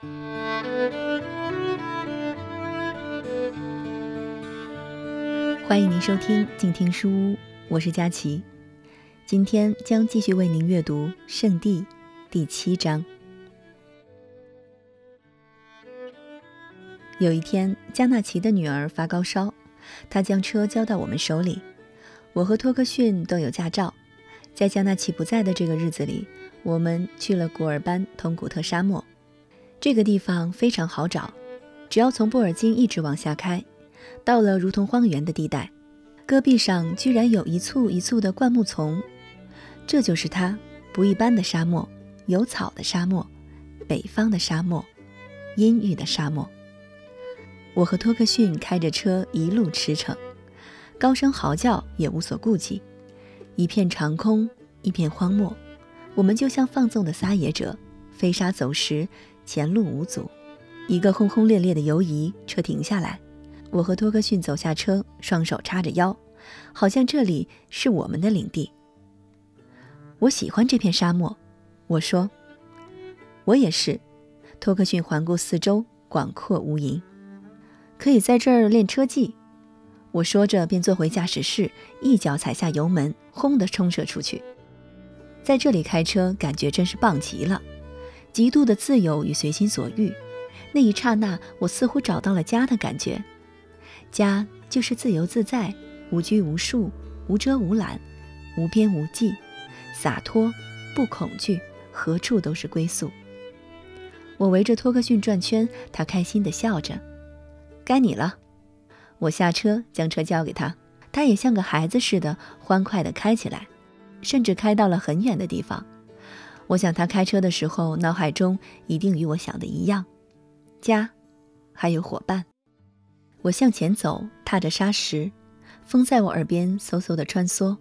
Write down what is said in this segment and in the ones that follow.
欢迎您收听静听书屋，我是佳琪。今天将继续为您阅读《圣地》第七章。有一天，加纳奇的女儿发高烧，她将车交到我们手里。我和托克逊都有驾照，在加纳奇不在的这个日子里，我们去了古尔班通古特沙漠。这个地方非常好找，只要从布尔津一直往下开。到了如同荒原的地带，戈壁上居然有一簇一簇的灌木丛，这就是它不一般的沙漠，有草的沙漠，北方的沙漠，阴郁的沙漠。我和托克逊开着车一路驰骋，高声嚎叫也无所顾忌，一片长空，一片荒漠，我们就像放纵的撒野者，飞沙走石，前路无阻。一个轰轰烈烈的游移，车停下来。我和托克逊走下车，双手叉着腰，好像这里是我们的领地。我喜欢这片沙漠，我说。我也是。托克逊环顾四周，广阔无垠，可以在这儿练车技。我说着，便坐回驾驶室，一脚踩下油门，轰地冲射出去。在这里开车，感觉真是棒极了，极度的自由与随心所欲。那一刹那，我似乎找到了家的感觉。家就是自由自在、无拘无束、无遮无拦、无边无际、洒脱、不恐惧，何处都是归宿。我围着托克逊转圈，他开心地笑着。该你了。我下车，将车交给他，他也像个孩子似的欢快地开起来，甚至开到了很远的地方。我想他开车的时候，脑海中一定与我想的一样：家，还有伙伴。我向前走，踏着沙石，风在我耳边嗖嗖地穿梭。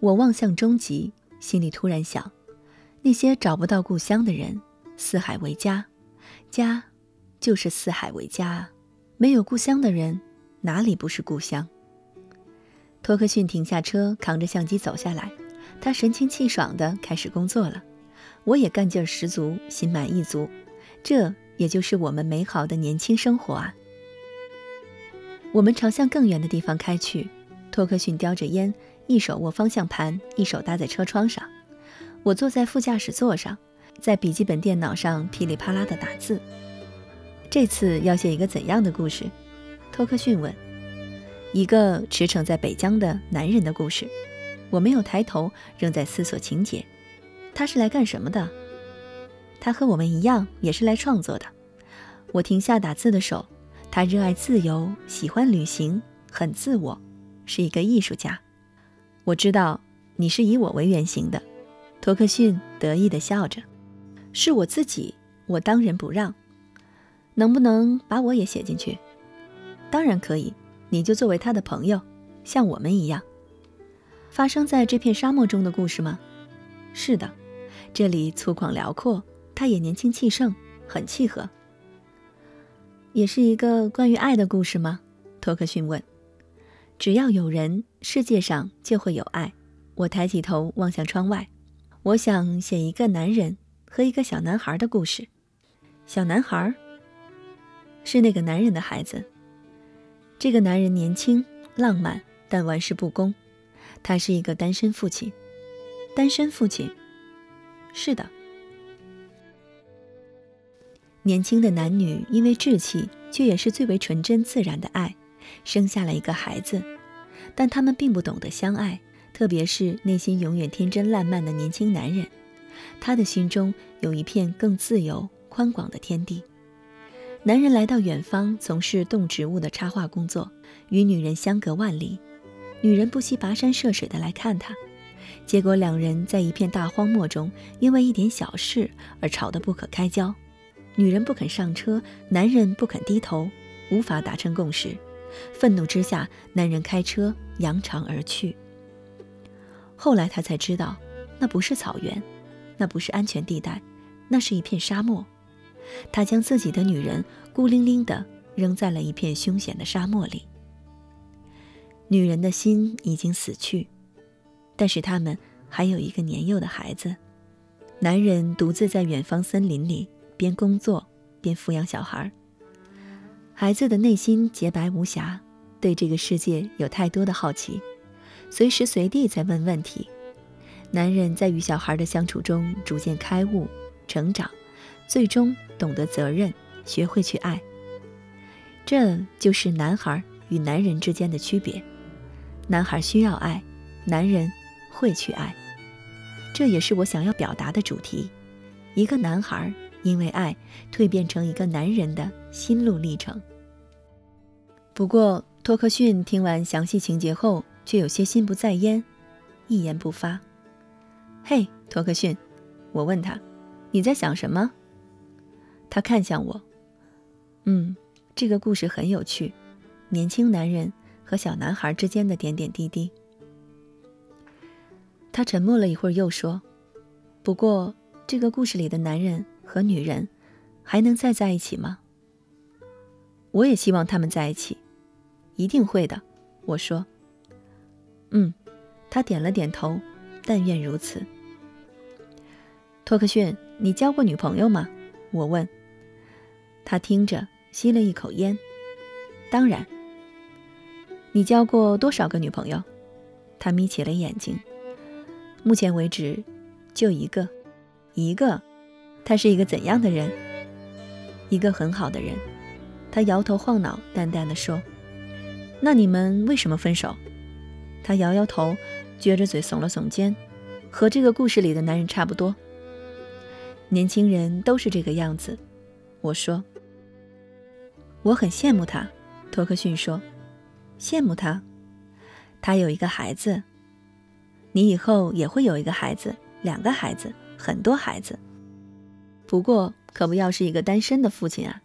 我望向终极，心里突然想：那些找不到故乡的人，四海为家，家就是四海为家啊。没有故乡的人，哪里不是故乡？托克逊停下车，扛着相机走下来，他神清气爽地开始工作了。我也干劲十足，心满意足。这也就是我们美好的年轻生活啊！我们朝向更远的地方开去，托克逊叼着烟，一手握方向盘，一手搭在车窗上。我坐在副驾驶座上，在笔记本电脑上噼里啪啦地打字。这次要写一个怎样的故事？托克逊问。一个驰骋在北疆的男人的故事。我没有抬头，仍在思索情节。他是来干什么的？他和我们一样，也是来创作的。我停下打字的手。他热爱自由，喜欢旅行，很自我，是一个艺术家。我知道你是以我为原型的，托克逊得意地笑着。是我自己，我当仁不让。能不能把我也写进去？当然可以，你就作为他的朋友，像我们一样。发生在这片沙漠中的故事吗？是的，这里粗犷辽阔，他也年轻气盛，很契合。也是一个关于爱的故事吗？托克逊问。只要有人，世界上就会有爱。我抬起头望向窗外，我想写一个男人和一个小男孩的故事。小男孩是那个男人的孩子。这个男人年轻、浪漫，但玩世不恭。他是一个单身父亲。单身父亲。是的。年轻的男女因为稚气，却也是最为纯真自然的爱，生下了一个孩子。但他们并不懂得相爱，特别是内心永远天真烂漫的年轻男人。他的心中有一片更自由宽广的天地。男人来到远方从事动植物的插画工作，与女人相隔万里，女人不惜跋山涉水的来看他。结果两人在一片大荒漠中，因为一点小事而吵得不可开交。女人不肯上车，男人不肯低头，无法达成共识。愤怒之下，男人开车扬长而去。后来他才知道，那不是草原，那不是安全地带，那是一片沙漠。他将自己的女人孤零零地扔在了一片凶险的沙漠里。女人的心已经死去，但是他们还有一个年幼的孩子。男人独自在远方森林里。边工作边抚养小孩。孩子的内心洁白无瑕，对这个世界有太多的好奇，随时随地在问问题。男人在与小孩的相处中逐渐开悟、成长，最终懂得责任，学会去爱。这就是男孩与男人之间的区别。男孩需要爱，男人会去爱。这也是我想要表达的主题：一个男孩因为爱蜕变成一个男人的心路历程。不过，托克逊听完详细情节后，却有些心不在焉，一言不发。嘿，托克逊，我问他：“你在想什么？”他看向我：“嗯，这个故事很有趣，年轻男人和小男孩之间的点点滴滴。”他沉默了一会儿，又说：“不过，这个故事里的男人和女人还能再在一起吗？”我也希望他们在一起，一定会的。我说：“嗯。”他点了点头，但愿如此。托克逊，你交过女朋友吗？我问。他听着，吸了一口烟。当然。你交过多少个女朋友？他眯起了眼睛。目前为止，就一个，一个。他是一个怎样的人？一个很好的人。他摇头晃脑，淡淡的说：“那你们为什么分手？”他摇摇头，撅着嘴，耸了耸肩，和这个故事里的男人差不多。年轻人都是这个样子，我说。我很羡慕他，托克逊说：“羡慕他，他有一个孩子。你以后也会有一个孩子，两个孩子，很多孩子。不过可不要是一个单身的父亲啊。”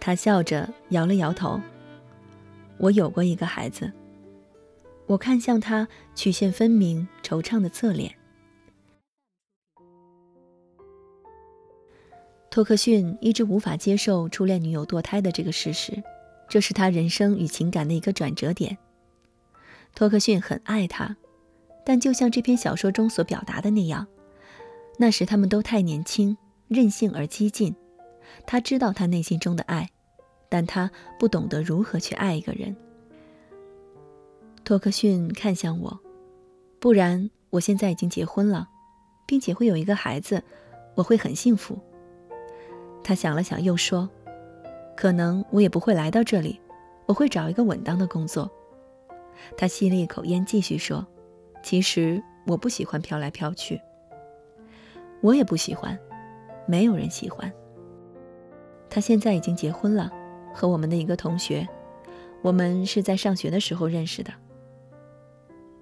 他笑着摇了摇头。我有过一个孩子。我看向他曲线分明、惆怅的侧脸。托克逊一直无法接受初恋女友堕胎的这个事实，这是他人生与情感的一个转折点。托克逊很爱她，但就像这篇小说中所表达的那样，那时他们都太年轻、任性而激进。他知道他内心中的爱，但他不懂得如何去爱一个人。托克逊看向我，不然我现在已经结婚了，并且会有一个孩子，我会很幸福。他想了想，又说：“可能我也不会来到这里，我会找一个稳当的工作。”他吸了一口烟，继续说：“其实我不喜欢飘来飘去，我也不喜欢，没有人喜欢。”他现在已经结婚了，和我们的一个同学，我们是在上学的时候认识的。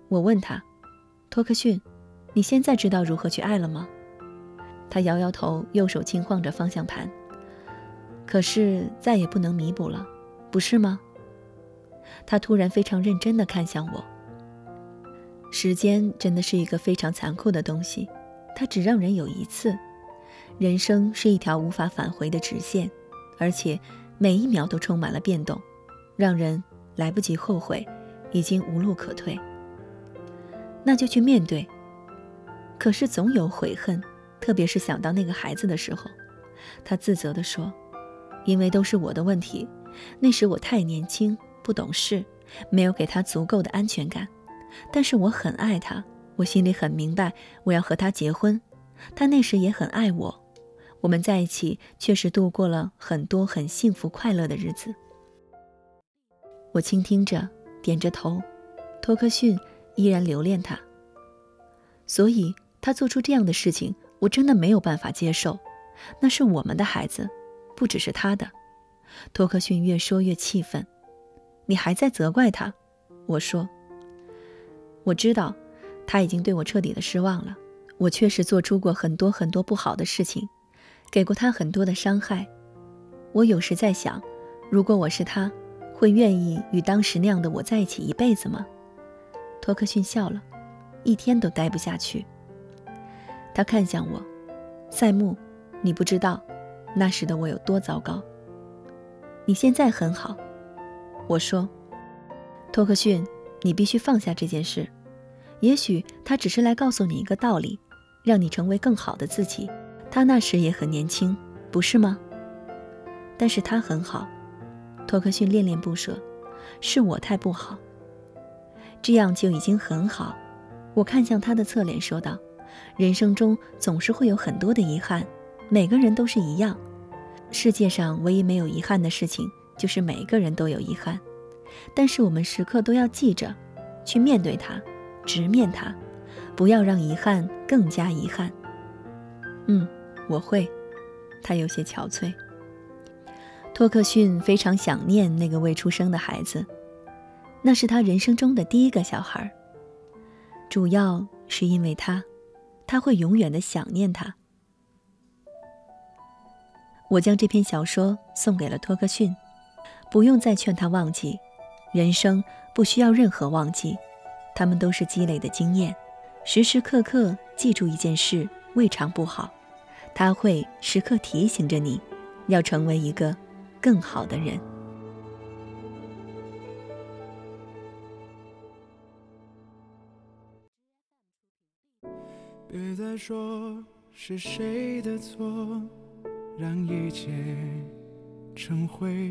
我问他：“托克逊，你现在知道如何去爱了吗？”他摇摇头，右手轻晃着方向盘。可是再也不能弥补了，不是吗？他突然非常认真地看向我。时间真的是一个非常残酷的东西，它只让人有一次。人生是一条无法返回的直线，而且每一秒都充满了变动，让人来不及后悔，已经无路可退。那就去面对。可是总有悔恨。特别是想到那个孩子的时候，他自责地说：“因为都是我的问题，那时我太年轻不懂事，没有给他足够的安全感。但是我很爱他，我心里很明白，我要和他结婚。他那时也很爱我，我们在一起确实度过了很多很幸福快乐的日子。”我倾听着，点着头。托克逊依然留恋他，所以他做出这样的事情。我真的没有办法接受，那是我们的孩子，不只是他的。托克逊越说越气愤，你还在责怪他？我说，我知道，他已经对我彻底的失望了。我确实做出过很多很多不好的事情，给过他很多的伤害。我有时在想，如果我是他，会愿意与当时那样的我在一起一辈子吗？托克逊笑了，一天都待不下去。他看向我，赛木，你不知道，那时的我有多糟糕。你现在很好，我说，托克逊，你必须放下这件事。也许他只是来告诉你一个道理，让你成为更好的自己。他那时也很年轻，不是吗？但是他很好。托克逊恋恋不舍，是我太不好。这样就已经很好。我看向他的侧脸，说道：“人生中总是会有很多的遗憾，每个人都是一样。世界上唯一没有遗憾的事情，就是每个人都有遗憾。但是我们时刻都要记着，去面对它，直面它，不要让遗憾更加遗憾。”嗯，我会。他有些憔悴。托克逊非常想念那个未出生的孩子，那是他人生中的第一个小孩。主要是因为他，他会永远的想念他。我将这篇小说送给了托克逊，不用再劝他忘记，人生不需要任何忘记，他们都是积累的经验。时时刻刻记住一件事，未尝不好，他会时刻提醒着你，要成为一个。更好的人。别再说是谁的错，让一切成灰。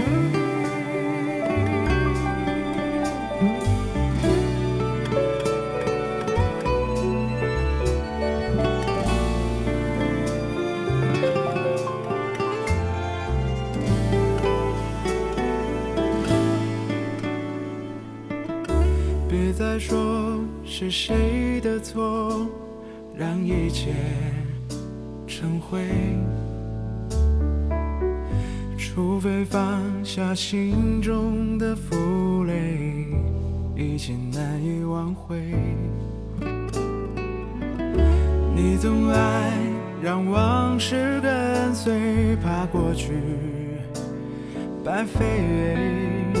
别再说是谁的错，让一切成灰。除非放下心中的负累，一切难以挽回。你总爱让往事跟随，怕过去白费。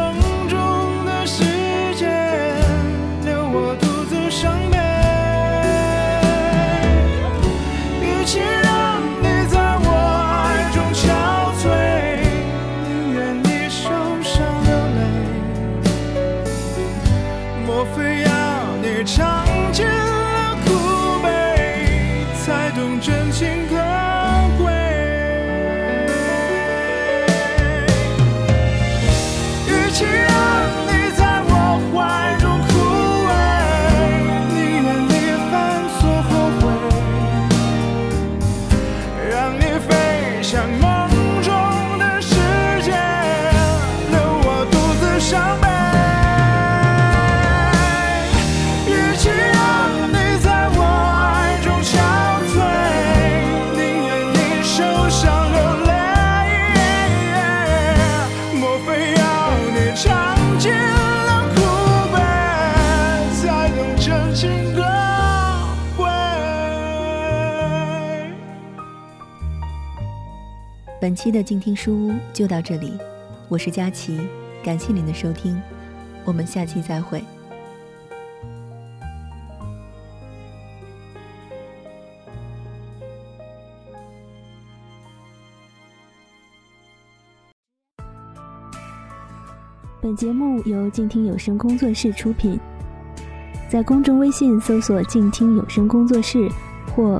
本期的静听书屋就到这里我是佳琪感谢您的收听我们下期再会。本节目由静听有声工作室出品在公众微信搜索静听有声工作室或